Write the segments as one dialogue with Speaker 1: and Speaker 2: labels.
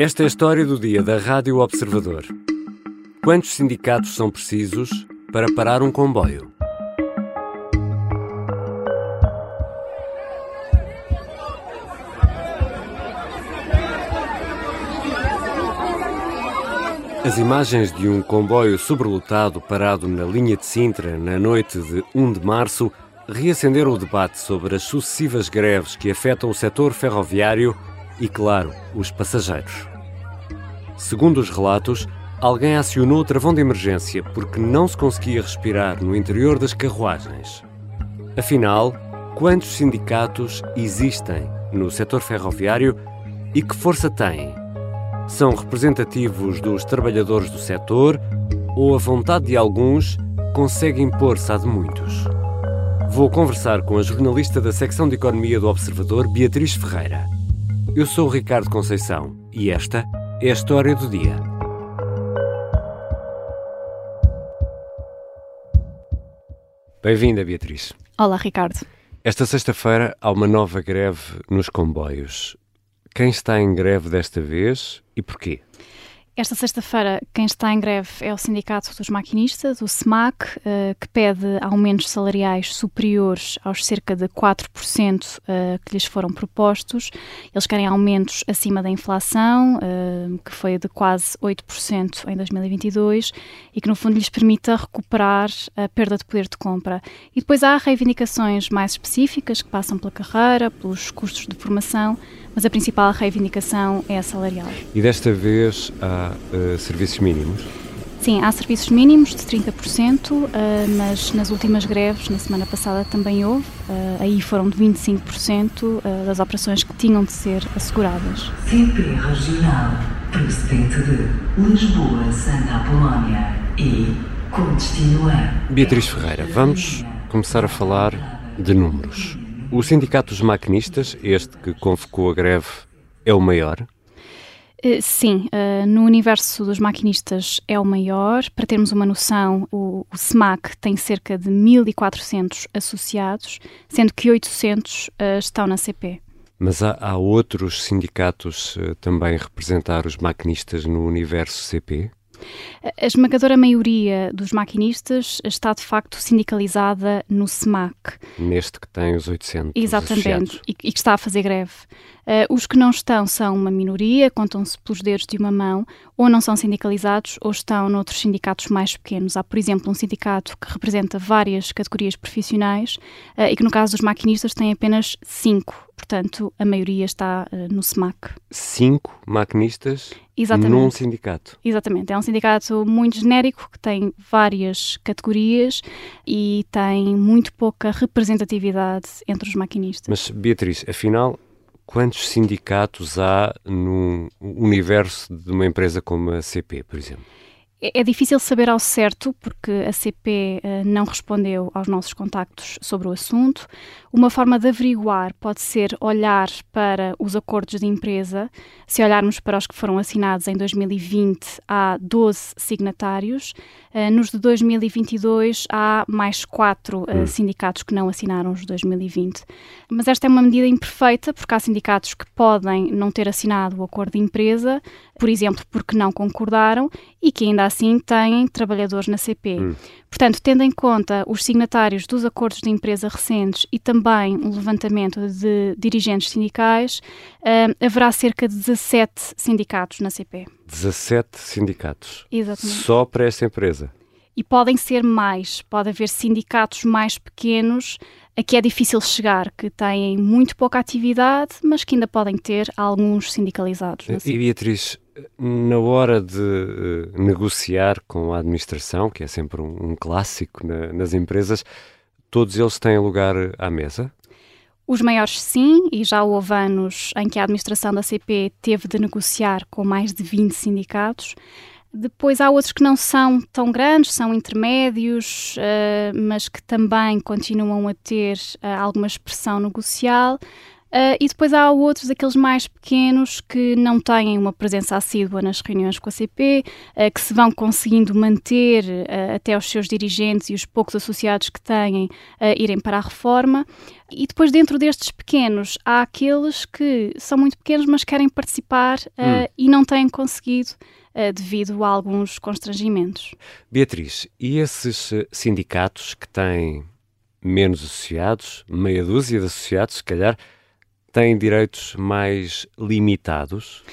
Speaker 1: Esta é a história do dia da Rádio Observador. Quantos sindicatos são precisos para parar um comboio? As imagens de um comboio sobrelotado parado na linha de Sintra na noite de 1 de março reacenderam o debate sobre as sucessivas greves que afetam o setor ferroviário e, claro, os passageiros. Segundo os relatos, alguém acionou o travão de emergência porque não se conseguia respirar no interior das carruagens. Afinal, quantos sindicatos existem no setor ferroviário e que força têm? São representativos dos trabalhadores do setor ou a vontade de alguns consegue impor-se à de muitos? Vou conversar com a jornalista da secção de Economia do Observador, Beatriz Ferreira. Eu sou o Ricardo Conceição e esta é a história do dia. Bem-vinda, Beatriz.
Speaker 2: Olá, Ricardo.
Speaker 1: Esta sexta-feira há uma nova greve nos comboios. Quem está em greve desta vez e porquê?
Speaker 2: Esta sexta-feira, quem está em greve é o Sindicato dos Maquinistas, o SMAC, eh, que pede aumentos salariais superiores aos cerca de 4% eh, que lhes foram propostos. Eles querem aumentos acima da inflação, eh, que foi de quase 8% em 2022, e que no fundo lhes permita recuperar a perda de poder de compra. E depois há reivindicações mais específicas que passam pela carreira, pelos custos de formação, mas a principal reivindicação é a salarial.
Speaker 1: E desta vez há uh, serviços mínimos?
Speaker 2: Sim, há serviços mínimos de 30%, uh, mas nas últimas greves, na semana passada também houve, uh, aí foram de 25% uh, das operações que tinham de ser asseguradas.
Speaker 3: CP Regional, procedente de Lisboa, Santa Apolónia e com destino a...
Speaker 1: Beatriz Ferreira, vamos começar a falar de números. O Sindicato dos Maquinistas, este que convocou a greve, é o maior?
Speaker 2: Uh, sim, uh, no universo dos maquinistas é o maior. Para termos uma noção, o, SMAC tem cerca de 1.400 associados, sendo que 800 uh, estão na CP.
Speaker 1: Mas há, há outros sindicatos também representar os maquinistas no universo CP?
Speaker 2: A esmagadora maioria dos maquinistas está de facto sindicalizada no SMAC.
Speaker 1: Neste que tem os 800
Speaker 2: Exatamente, e, e, que está a fazer greve. Uh, os que não estão são uma minoria, contam-se pelos dedos de uma mão, ou não são sindicalizados ou estão noutros sindicatos mais pequenos. Há, por exemplo, um sindicato que representa várias categorias profissionais uh, e que, no caso dos maquinistas, tem apenas cinco. Portanto, a maioria está uh, no SMAC.
Speaker 1: Cinco maquinistas Exatamente. num sindicato?
Speaker 2: Exatamente. É um sindicato muito genérico que tem várias categorias e tem muito pouca representatividade entre os maquinistas.
Speaker 1: Mas, Beatriz, afinal, quantos sindicatos há no universo de uma empresa como a CP, por exemplo?
Speaker 2: É, é difícil saber ao certo, porque a CP uh, eh, não respondeu aos nossos contactos sobre o assunto. Uma forma de averiguar pode ser olhar para os acordos de empresa. Se olharmos para os que foram assinados em 2020, há 12 signatários. Uh, nos de 2022, há mais quatro uh, sindicatos que não assinaram os de 2020. Mas esta é uma medida imperfeita, porque há sindicatos que podem não ter assinado o acordo de empresa, por exemplo, porque não concordaram e que ainda assim têm trabalhadores na CP. Hum. Portanto, tendo em conta os signatários dos acordos de empresa recentes e também um levantamento de dirigentes sindicais, uh, haverá cerca de 17 sindicatos na CP.
Speaker 1: 17 sindicatos?
Speaker 2: Exatamente.
Speaker 1: Só para esta empresa?
Speaker 2: E podem ser mais, pode haver sindicatos mais pequenos a que é difícil chegar, que têm muito pouca atividade, mas que ainda podem ter alguns sindicalizados.
Speaker 1: E Beatriz, na hora de uh, negociar com a administração, que é sempre um, um clássico na, nas empresas, todos eles têm lugar à mesa?
Speaker 2: Os maiores sim, e já houve anos em que a administração da CP teve de negociar com mais de 20 sindicatos. Depois há outros que não são tão grandes, são intermédios, uh, mas que também continuam a ter uh, alguma expressão negocial. Uh, e depois há outros, aqueles mais pequenos, que não têm uma presença assídua nas reuniões com a CP, uh, que se vão conseguindo manter uh, até os seus dirigentes e os poucos associados que têm irem para a reforma. E depois, dentro destes pequenos, há aqueles que são muito pequenos, mas querem participar hum. e não têm conseguido devido a alguns constrangimentos.
Speaker 1: Beatriz, e esses sindicatos que têm menos associados, meia dúzia de associados, se calhar, têm direitos mais limitados?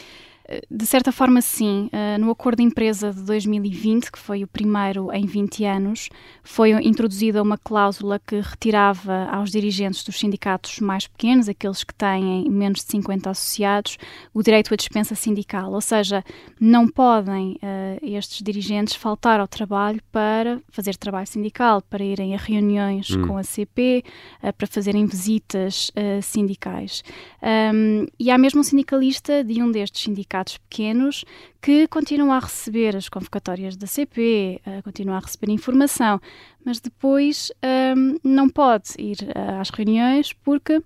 Speaker 2: De certa forma, sim. Uh, no acordo de empresa de 2020, que foi o primeiro em 20 anos, foi introduzida uma cláusula que retirava aos dirigentes dos sindicatos mais pequenos, aqueles que têm menos de 50 associados, o direito à dispensa sindical. Ou seja, não podem uh, estes dirigentes faltar ao trabalho para fazer trabalho sindical, para irem a reuniões hum. com a CP, para fazerem visitas sindicais. E há mesmo um sindicalista de um destes sindicatos sindicatos pequenos que continuam a receber as convocatórias da CP, uh, continuam a receber informação, mas depois um, não pode ir uh, às reuniões porque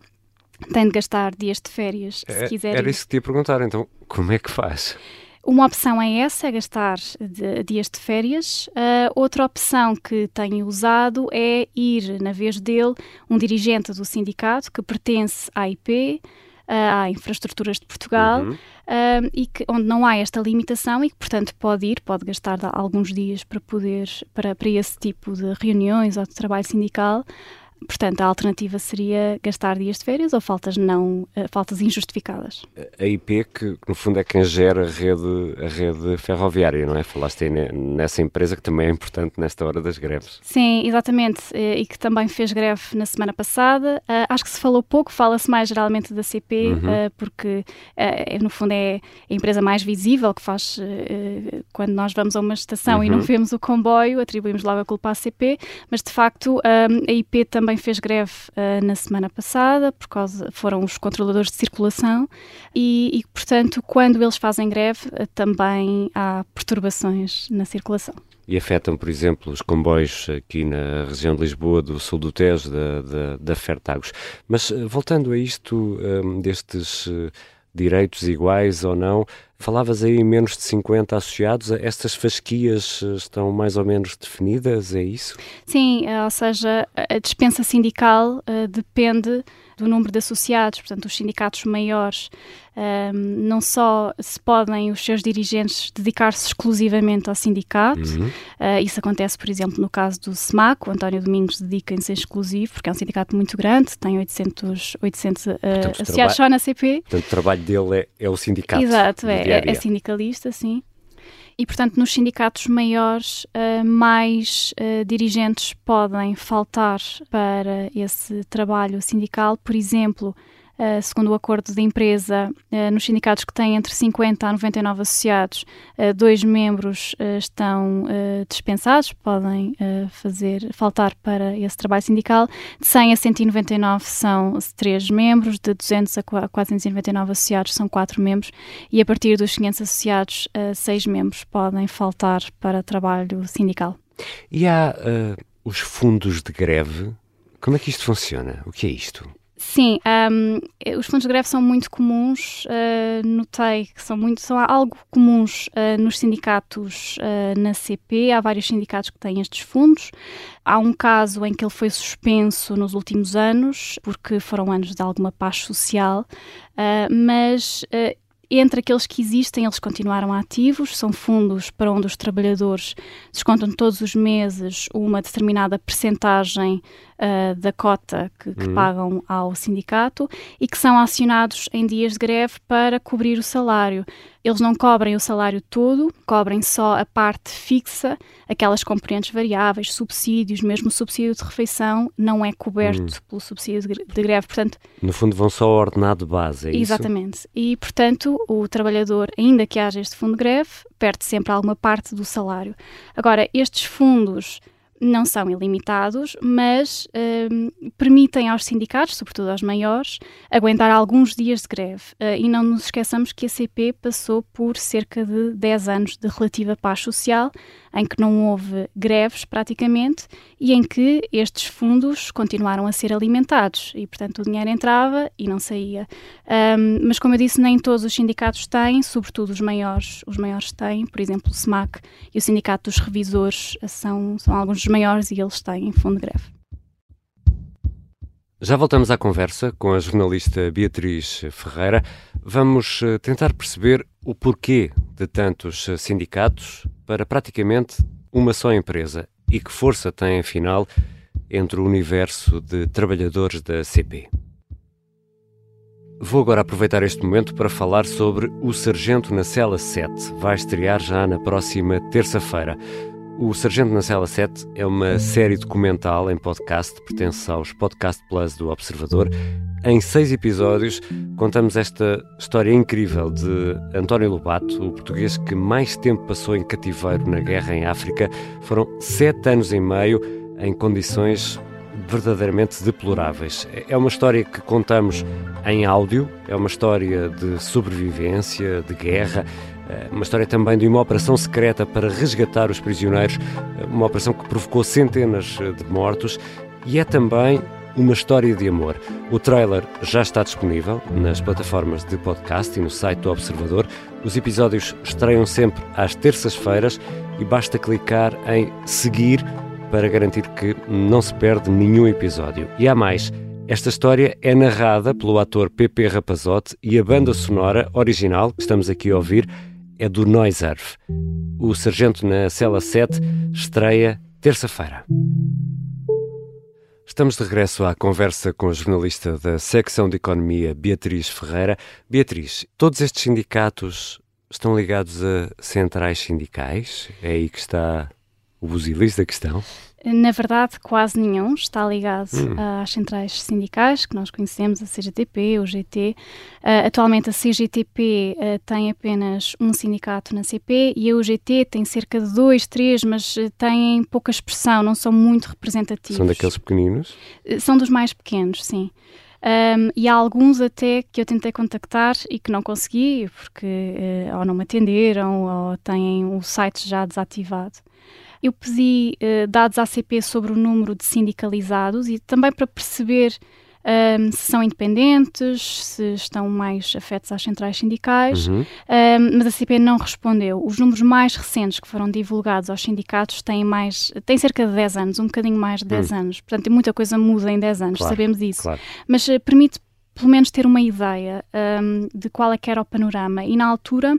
Speaker 2: tem de gastar dias de férias, se
Speaker 1: é,
Speaker 2: quiser.
Speaker 1: Era
Speaker 2: ir.
Speaker 1: isso que te ia perguntar, então como é que faz?
Speaker 2: Uma opção é essa, é gastar de, dias de férias. Uh, outra opção que tenho usado é ir, na vez dele, um dirigente do sindicato que pertence à IP, à Infraestruturas de Portugal, uhum. e que, onde não há esta limitação e que, portanto, pode ir, pode gastar alguns dias para poder, para, para esse tipo de reuniões ou de trabalho sindical, Portanto, a alternativa seria gastar dias de férias ou faltas não uh, faltas injustificadas.
Speaker 1: A IP que, no fundo é quem gera a rede, a rede ferroviária, não é? Falaste aí nessa empresa que também é importante nesta hora das greves.
Speaker 2: Sim, exatamente, e que também fez greve na semana passada. Uh, acho que se falou pouco, fala-se mais geralmente da CP, uhum. uh, porque no fundo é a empresa mais visível que faz quando nós vamos a uma estação uhum. e não uhum. vemos o comboio, atribuímos logo a culpa à CP, mas de facto a IP também também fez greve uh, na semana passada, por causa foram os controladores de circulação e, e portanto, quando eles fazem greve, uh, também há perturbações na circulação.
Speaker 1: E afetam, por exemplo, os comboios aqui na região de Lisboa, do sul do Tejo, da, da, da Fertagos. Mas uh, voltando a isto, um, destes direitos iguais ou não, Falavas aí menos de 50 associados, estas fasquias eh, estão mais ou menos definidas, é isso?
Speaker 2: Sim, eh, ou seja, a dispensa sindical uh, depende do número de associados, portanto, os sindicatos maiores um, não só se podem os seus dirigentes dedicar-se exclusivamente ao sindicato, uhum. uh, isso acontece, por exemplo, no caso do SMAC, o António Domingos dedica-se exclusivo, porque é um sindicato muito grande, tem 800, 800 uh, portanto, associados só na CP.
Speaker 1: Portanto, o trabalho dele é, é o sindicato.
Speaker 2: Exato, é, é, é sindicalista, sim. E, portanto, nos sindicatos maiores, uh, mais uh, dirigentes podem faltar para esse trabalho sindical. Por exemplo, Uh, segundo o acordo de empresa, uh, nos sindicatos que têm entre 50 a 99 associados, uh, dois membros estão dispensados, podem fazer faltar para esse trabalho sindical. De 100 a 199 são três membros, de 200 a 499 associados são quatro membros e a partir dos 500 associados, seis membros podem faltar para trabalho sindical.
Speaker 1: E há os fundos de greve? Como é que isto funciona? O que é isto?
Speaker 2: Sim, um, os fundos de greve são muito comuns, uh, notei que são, muito, são algo comuns uh, nos sindicatos uh, na CP, há vários sindicatos que têm estes fundos. Há um caso em que ele foi suspenso nos últimos anos, porque foram anos de alguma paz social, mas entre aqueles que existem, eles continuaram ativos, são fundos para onde os trabalhadores descontam todos os meses uma determinada percentagem uh, da cota que, que uhum. pagam ao sindicato e que são acionados em dias de greve para cobrir o salário. Eles não cobrem o salário todo, cobrem só a parte fixa, aquelas componentes variáveis, subsídios, mesmo o subsídio de refeição não é coberto uhum. pelo subsídio de, de greve. Portanto,
Speaker 1: no fundo, vão só ao ordenado base, é
Speaker 2: Exatamente.
Speaker 1: Isso?
Speaker 2: E, portanto, o trabalhador, ainda que haja este fundo de greve, perde sempre alguma parte do salário. Agora, estes fundos não são ilimitados, mas uh, permitem aos sindicatos, sobretudo aos maiores, aguentar alguns dias de greve. Uh, e não nos esqueçamos que a CP passou por cerca de 10 anos de relativa paz social, em que não houve greves praticamente e em que estes fundos continuaram a ser alimentados e, portanto, o dinheiro entrava e não saía. Um, mas, como eu disse, nem todos os sindicatos têm, sobretudo os maiores, os maiores têm, por exemplo, o SMAC e o Sindicato dos Revisores são, são alguns maiores e eles têm fundo de greve.
Speaker 1: Já voltamos à conversa com a jornalista Beatriz Ferreira. Vamos eh, tentar perceber o porquê de tantos sindicatos para praticamente uma só empresa e que força tem, afinal, entre o universo de trabalhadores da CP. Vou agora aproveitar este momento para falar sobre O Sargento na Cela 7. Vai estrear já na próxima terça-feira. O Sargento na Cela 7 é uma série documental em podcast, pertence aos Podcast Plus do Observador. Em seis episódios, contamos esta história incrível de António Lobato, o português que mais tempo passou em cativeiro na guerra em África. Foram sete anos e meio em condições verdadeiramente deploráveis. É uma história que contamos em áudio, é uma história de sobrevivência, de guerra, uma história também de uma operação secreta para resgatar os prisioneiros, uma operação que provocou centenas de mortos e é também uma história de amor. O trailer já está disponível nas plataformas de podcast e no site do Observador. Os episódios estreiam sempre às terças-feiras e basta clicar em seguir para garantir que não se perde nenhum episódio. E há mais. Esta história é narrada pelo ator Pepe Rapazote e a banda sonora original que estamos aqui a ouvir é do Noiserve. O Sargento na Cela 7 estreia terça-feira. Estamos de regresso à conversa com a jornalista da secção de Economia, Beatriz Ferreira. Beatriz, todos estes sindicatos estão ligados a centrais sindicais? É aí que está o buzilis da questão?
Speaker 2: Na verdade, quase nenhum está ligado hum. às centrais sindicais que nós conhecemos, a CGTP, o GT. Uh, atualmente, a CGTP uh, ah, tem apenas um sindicato na CP e a UGT tem cerca de dois, três, mas uh, têm pouca expressão, não são muito representativos.
Speaker 1: São daqueles pequeninos?
Speaker 2: são dos mais pequenos, sim. Um, e há alguns até que eu tentei contactar e que não consegui, porque ou não me atenderam ou têm o site já desativado. Eu pedi uh, dados à CP sobre o número de sindicalizados e também para perceber um, se são independentes, se estão mais afetos às centrais sindicais, uhum. um, mas a CP não respondeu. Os números mais recentes que foram divulgados aos sindicatos têm, mais, têm cerca de 10 anos, um bocadinho mais de 10 uhum. anos. Portanto, muita coisa muda em 10 anos, claro, sabemos isso. Claro. Mas uh, permite pelo menos ter uma ideia um, de qual é que era o panorama. E na altura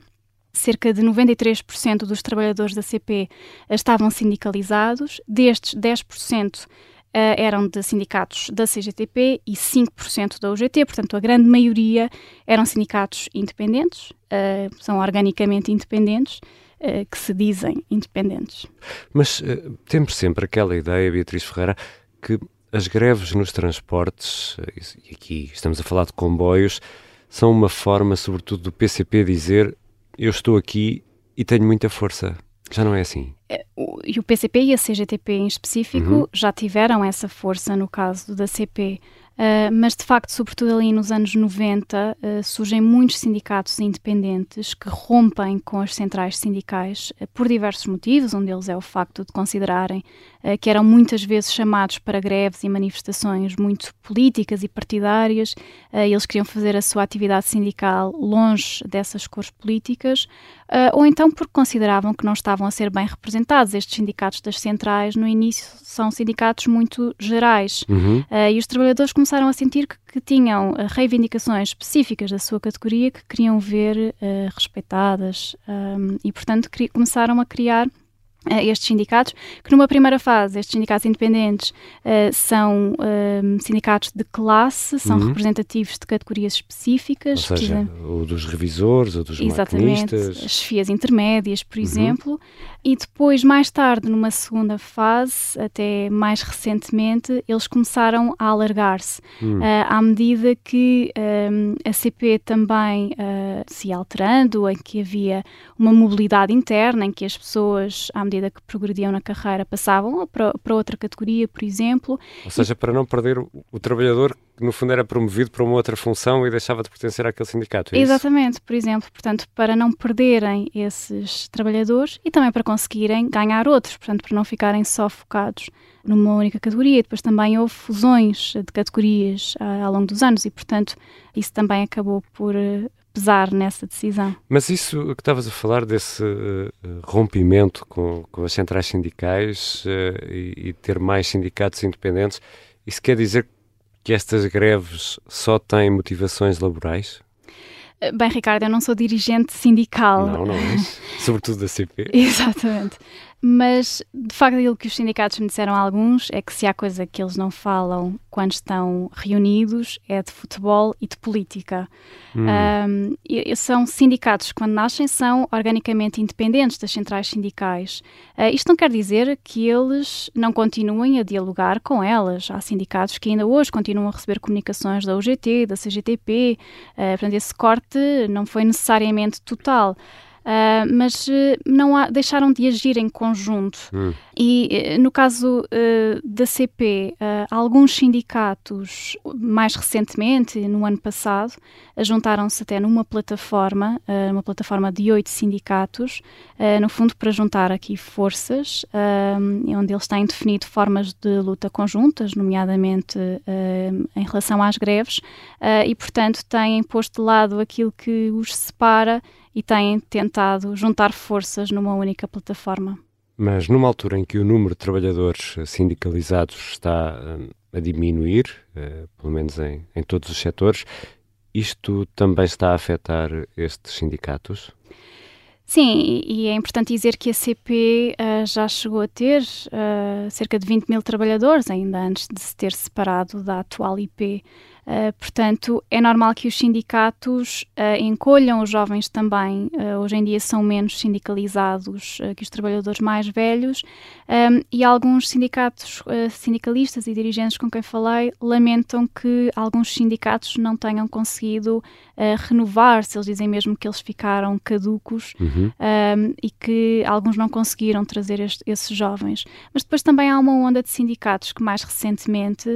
Speaker 2: cerca de 93% dos trabalhadores da CP estavam sindicalizados, destes 10% Uh, eh, eram de sindicatos da CGTP e 5% da UGT, portanto, a grande maioria eram sindicatos independentes, uh, são organicamente independentes, uh, que se dizem independentes.
Speaker 1: Mas temos sempre aquela ideia, Beatriz Ferreira, que as greves nos transportes, e aqui estamos a falar de comboios, são uma forma, sobretudo, do PCP dizer eu estou aqui e tenho muita força. Já não é assim?
Speaker 2: É, e o PCP e a CGTP em específico uhum. já tiveram essa força no caso da CP. Uh, mas de facto, sobretudo ali nos anos 90, uh, surgem muitos sindicatos independentes que rompem com as centrais sindicais uh, por diversos motivos. Um deles é o facto de considerarem que eram muitas vezes chamados para greves e manifestações muito políticas e partidárias. eles queriam fazer a sua atividade sindical longe dessas cores políticas, ou então porque consideravam que não estavam a ser bem representados. Estes sindicatos das centrais, no início, são sindicatos muito gerais uhum. e os trabalhadores começaram começaram a sentir que, que tinham uh, reivindicações específicas da sua categoria que queriam ver uh, respeitadas um, e, portanto, começaram a criar estes sindicatos, que numa primeira fase, estes sindicatos independentes uh, são uh, sindicatos de classe, são uhum. representativos de categorias específicas.
Speaker 1: Ou seja, o dos revisores, ou dos
Speaker 2: Exatamente,
Speaker 1: maquinistas.
Speaker 2: as chefias intermédias, por uhum. exemplo. E depois, mais tarde, numa segunda fase, até mais recentemente, eles começaram a alargar-se, uhum. uh, à medida que a CP também se ia alterando, em que havia uma mobilidade interna, em que as pessoas, à medida que progrediam na carreira, passavam para, para outra categoria, por exemplo.
Speaker 1: Ou seja, para não perder o, o, trabalhador que, no fundo, era promovido para uma outra função e deixava de pertencer àquele sindicato. É
Speaker 2: Exatamente, isso? por exemplo. Portanto, para não perderem esses trabalhadores e também para conseguirem ganhar outros, portanto, para não ficarem só focados numa única categoria. Depois também houve fusões de categorias uh, ao longo dos anos e, portanto, isso também acabou por uh, pesar nessa decisão.
Speaker 1: Mas isso que estavas a falar desse uh, rompimento com, com, as centrais sindicais e, e ter mais sindicatos independentes, isso quer dizer que estas greves só têm motivações laborais?
Speaker 2: Bem, Ricardo, eu não sou dirigente sindical.
Speaker 1: Não, não és. Sobretudo da CP.
Speaker 2: Exatamente. Mas, de facto, aquilo que os sindicatos me disseram alguns é que se há coisa que eles não falam quando estão reunidos é de futebol e de política. Hum. Um, e, são sindicatos quando nascem, são organicamente independentes das centrais sindicais. Uh, isto não quer dizer que eles não continuem a dialogar com elas. Há sindicatos que ainda hoje continuam a receber comunicações da UGT, da CGTP, uh, ah, portanto, esse corte não foi necessariamente total. Uh, mas uh, não há, deixaram de agir em conjunto. Hum. E uh, no caso da CP, alguns sindicatos, mais recentemente, no ano passado, juntaram-se até numa plataforma, uma plataforma de oito sindicatos, no fundo para juntar aqui forças, onde eles têm definido formas de luta conjuntas, nomeadamente em relação às greves, e portanto têm posto de lado aquilo que os separa e têm tentado juntar forças numa única plataforma.
Speaker 1: Mas numa altura em que o número de trabalhadores sindicalizados está hum, a diminuir, uh, pelo menos em, em todos os setores, isto também está a afetar estes sindicatos?
Speaker 2: Sim, e é importante dizer que a CP uh, eh, já chegou a ter uh, cerca de 20 mil trabalhadores, ainda antes de se ter separado da atual IP. Uh, portanto, é normal que os sindicatos uh, encolham os jovens também. Uh, hoje em dia são menos sindicalizados que os trabalhadores mais velhos um, e alguns sindicatos, sindicalistas e dirigentes com quem falei lamentam que alguns sindicatos não tenham conseguido renovar-se. Eles dizem mesmo que eles ficaram caducos uhum. um, e que alguns não conseguiram trazer este, esses jovens. Mas depois também há uma onda de sindicatos que mais recentemente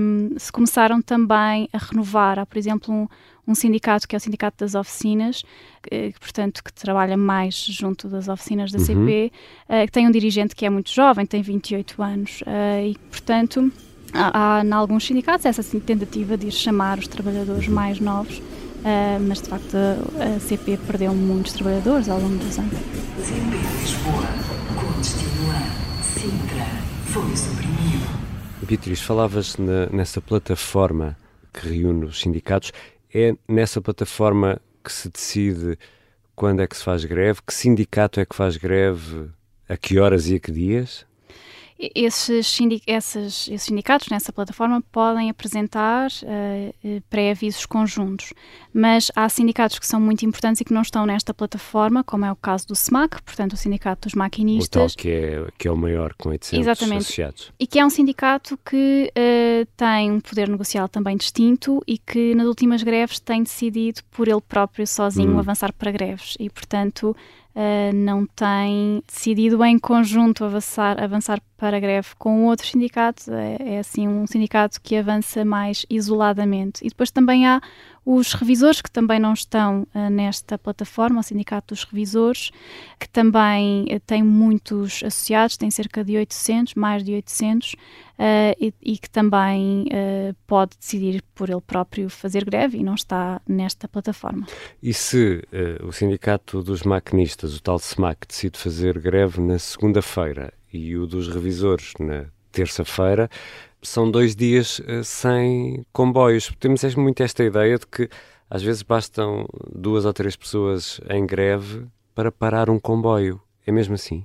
Speaker 2: um, se começaram também também a renovar. Há, por exemplo, um, um sindicato que é o Sindicato das Oficinas, que, que, portanto, que trabalha mais junto das oficinas da uhum. CP, uh, eh, que tem um dirigente que é muito jovem, tem 28 anos, uh, e, portanto, há, há em alguns sindicatos essa assim, tentativa de ir chamar os trabalhadores mais novos, uh, mas de facto a, a CP perdeu muitos trabalhadores ao longo dos anos. CP Lisboa, continua,
Speaker 1: Sintra, foi suprimido. Beatriz, falavas na, nessa plataforma que reúne os sindicatos. É nessa plataforma que se decide quando é que se faz greve, que sindicato é que faz greve, a que horas e a que dias?
Speaker 2: Esses, sindic esses, esses, sindicatos nessa plataforma podem apresentar uh, pré-avisos conjuntos, mas há sindicatos que são muito importantes e que não estão nesta plataforma, como é o caso do SMAC, portanto o Sindicato dos Maquinistas.
Speaker 1: O tal que é, que é o maior com 800 Exatamente. associados.
Speaker 2: E que é um sindicato que uh, tem um poder negocial também distinto e que nas últimas greves tem decidido por ele próprio sozinho hum. avançar para greves e portanto uh, não tem decidido em conjunto avançar, avançar para a greve com outros sindicatos. É, é assim um sindicato que avança mais isoladamente. E depois também há os revisores, que também não estão uh, nesta plataforma, o Sindicato dos Revisores, que também uh, tem muitos associados, tem cerca de 800, mais de 800, uh, e, e, que também pode decidir por ele próprio fazer greve e não está nesta plataforma.
Speaker 1: E se o Sindicato dos Maquinistas, o tal SMAC, decide fazer greve na segunda-feira e o dos revisores na terça-feira, são dois dias uh, sem comboios. Temos muito esta ideia de que às vezes bastam duas ou três pessoas em greve para parar um comboio. É mesmo assim?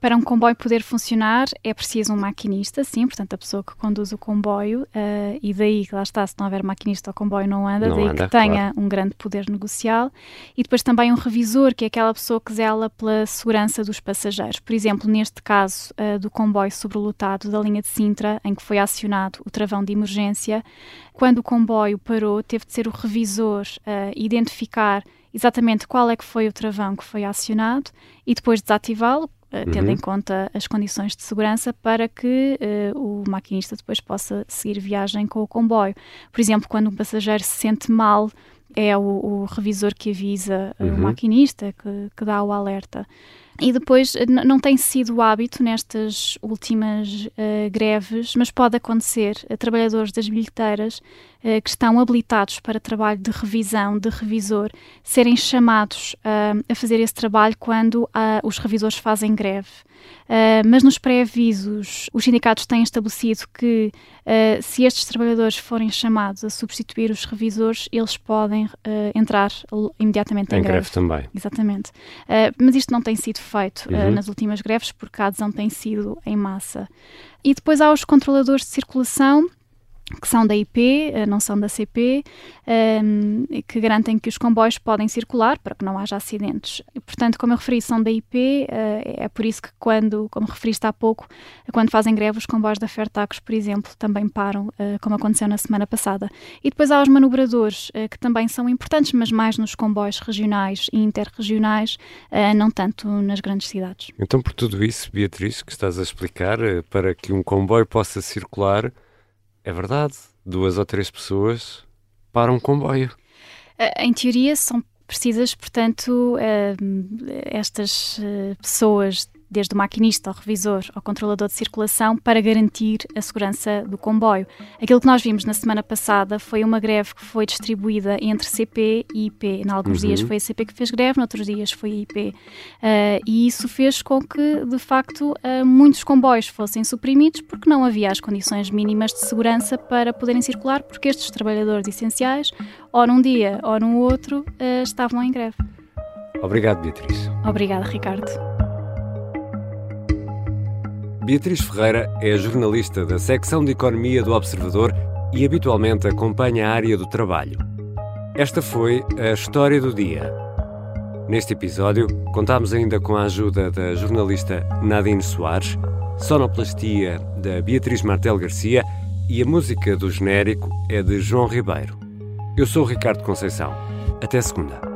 Speaker 2: Para um comboio poder funcionar é preciso um maquinista, sim, portanto a pessoa que conduz o comboio, uh, e daí que lá está, se não houver maquinista o comboio não anda, não daí anda, que tenha claro. um grande poder negocial, e depois também um revisor, que é aquela pessoa que zela pela segurança dos passageiros. Por exemplo, neste caso uh, do comboio sobrelotado da linha de Sintra, em que foi acionado o travão de emergência, quando o comboio parou, teve de ser o revisor uh, identificar exatamente qual é que foi o travão que foi acionado e depois desativá-lo, tendo
Speaker 1: Uhum.
Speaker 2: em conta as condições de segurança, para que eh, o maquinista depois possa seguir viagem com o comboio. Por exemplo, quando um passageiro se sente mal, é o, o revisor que avisa eh,
Speaker 1: Uhum.
Speaker 2: o maquinista, que, que dá o alerta. E depois, eh, não tem sido o hábito nestas últimas eh, greves, mas pode acontecer a trabalhadores das bilheteiras eh, que estão habilitados para trabalho de revisão, de revisor, serem chamados ah, a fazer esse trabalho quando ah, os revisores fazem greve. Mas nos pré-avisos, os sindicatos têm estabelecido que se estes trabalhadores forem chamados a substituir os revisores, eles podem entrar imediatamente em,
Speaker 1: Em greve também.
Speaker 2: Exatamente. Uh, mas isto não tem sido feito uh,
Speaker 1: Uhum.
Speaker 2: nas últimas greves porque a adesão tem sido em massa. E depois há os controladores de circulação que são da IP, uh, não são da CP, um, e que garantem que os comboios podem circular para que não haja acidentes. E, portanto, como eu referi, são da IP, uh, é por isso que quando, como referiste há pouco, quando fazem greve, os comboios da Fertacos, por exemplo, também param, uh, como aconteceu na semana passada. E depois há os manobradores, uh, que também são importantes, mas mais nos comboios regionais e interregionais, não tanto nas grandes cidades.
Speaker 1: Então, por tudo isso, Beatriz, que estás a explicar, eh, para que um comboio possa circular, é verdade, duas ou três pessoas para um comboio.
Speaker 2: Em teoria, são precisas, portanto, uh, estas uh, pessoas, desde o maquinista ao revisor ao controlador de circulação, para garantir a segurança do comboio. Aquilo que nós vimos na semana passada foi uma greve que foi distribuída entre CP e IP. Em alguns
Speaker 1: Uhum.
Speaker 2: dias foi a CP que fez greve, noutros dias foi a IP. Uh, e isso fez com que, de facto, uh, muitos comboios fossem suprimidos porque não havia as condições mínimas de segurança para poderem circular, porque estes trabalhadores essenciais, ou num dia ou num outro, uh, estavam em greve.
Speaker 1: Obrigado, Beatriz.
Speaker 2: Obrigada, Ricardo.
Speaker 1: Beatriz Ferreira é jornalista da secção de Economia do Observador e habitualmente acompanha a área do trabalho. Esta foi a história do dia. Neste episódio, contámos ainda com a ajuda da jornalista Nadine Soares, sonoplastia da Beatriz Martel Garcia e a música do genérico é de João Ribeiro. Eu sou Ricardo Conceição. Até segunda.